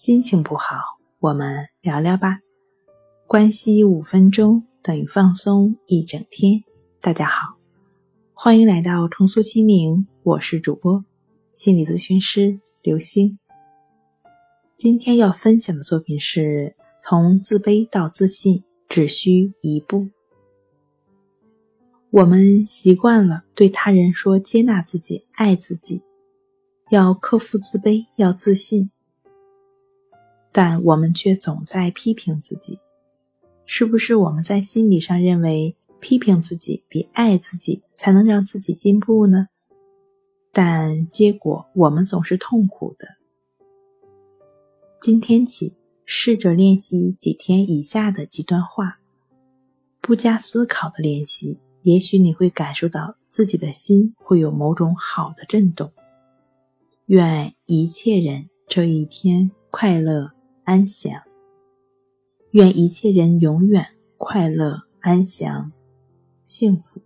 心情不好，我们聊聊吧。关系五分钟等于放松一整天。大家好，欢迎来到重塑心灵，我是主播心理咨询师刘星。今天要分享的作品是：从自卑到自信只需一步。我们习惯了对他人说接纳自己、爱自己，要克服自卑，要自信。但我们却总在批评自己，是不是我们在心理上认为批评自己比爱自己才能让自己进步呢？但结果我们总是痛苦的。今天起，试着练习几天以下的几段话，不加思考的练习，也许你会感受到自己的心会有某种好的震动。愿一切人这一天快乐。安详，愿一切人永远快乐、安详、幸福。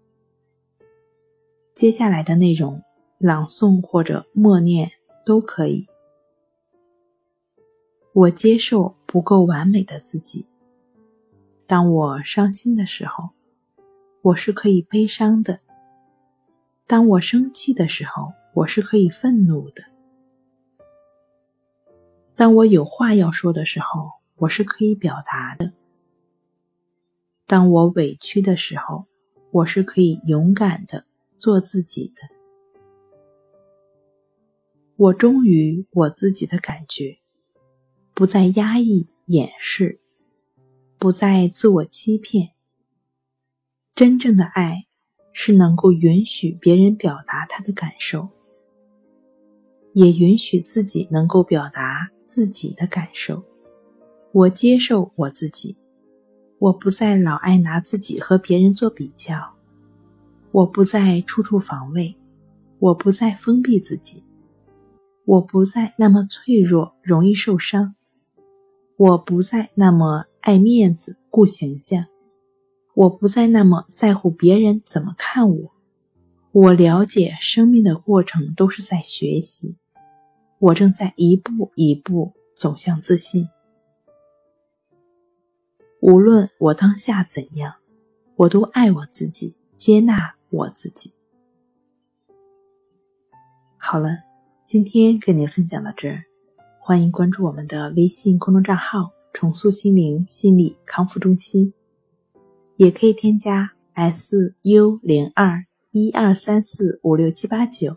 接下来的内容，朗诵或者默念都可以。我接受不够完美的自己。当我伤心的时候，我是可以悲伤的；当我生气的时候，我是可以愤怒的。当我有话要说的时候，我是可以表达的；当我委屈的时候，我是可以勇敢的做自己的。我忠于我自己的感觉，不再压抑、掩饰，不再自我欺骗。真正的爱是能够允许别人表达他的感受，也允许自己能够表达。自己的感受，我接受我自己，我不再老爱拿自己和别人做比较，我不再处处防卫，我不再封闭自己，我不再那么脆弱，容易受伤，我不再那么爱面子、顾形象，我不再那么在乎别人怎么看我。我了解生命的过程都是在学习。我正在一步一步走向自信。无论我当下怎样，我都爱我自己，接纳我自己。好了，今天跟您分享到这儿，欢迎关注我们的微信公众账号“重塑心灵心理康复中心”，也可以添加 “s u 零二一二三四五六七八九”。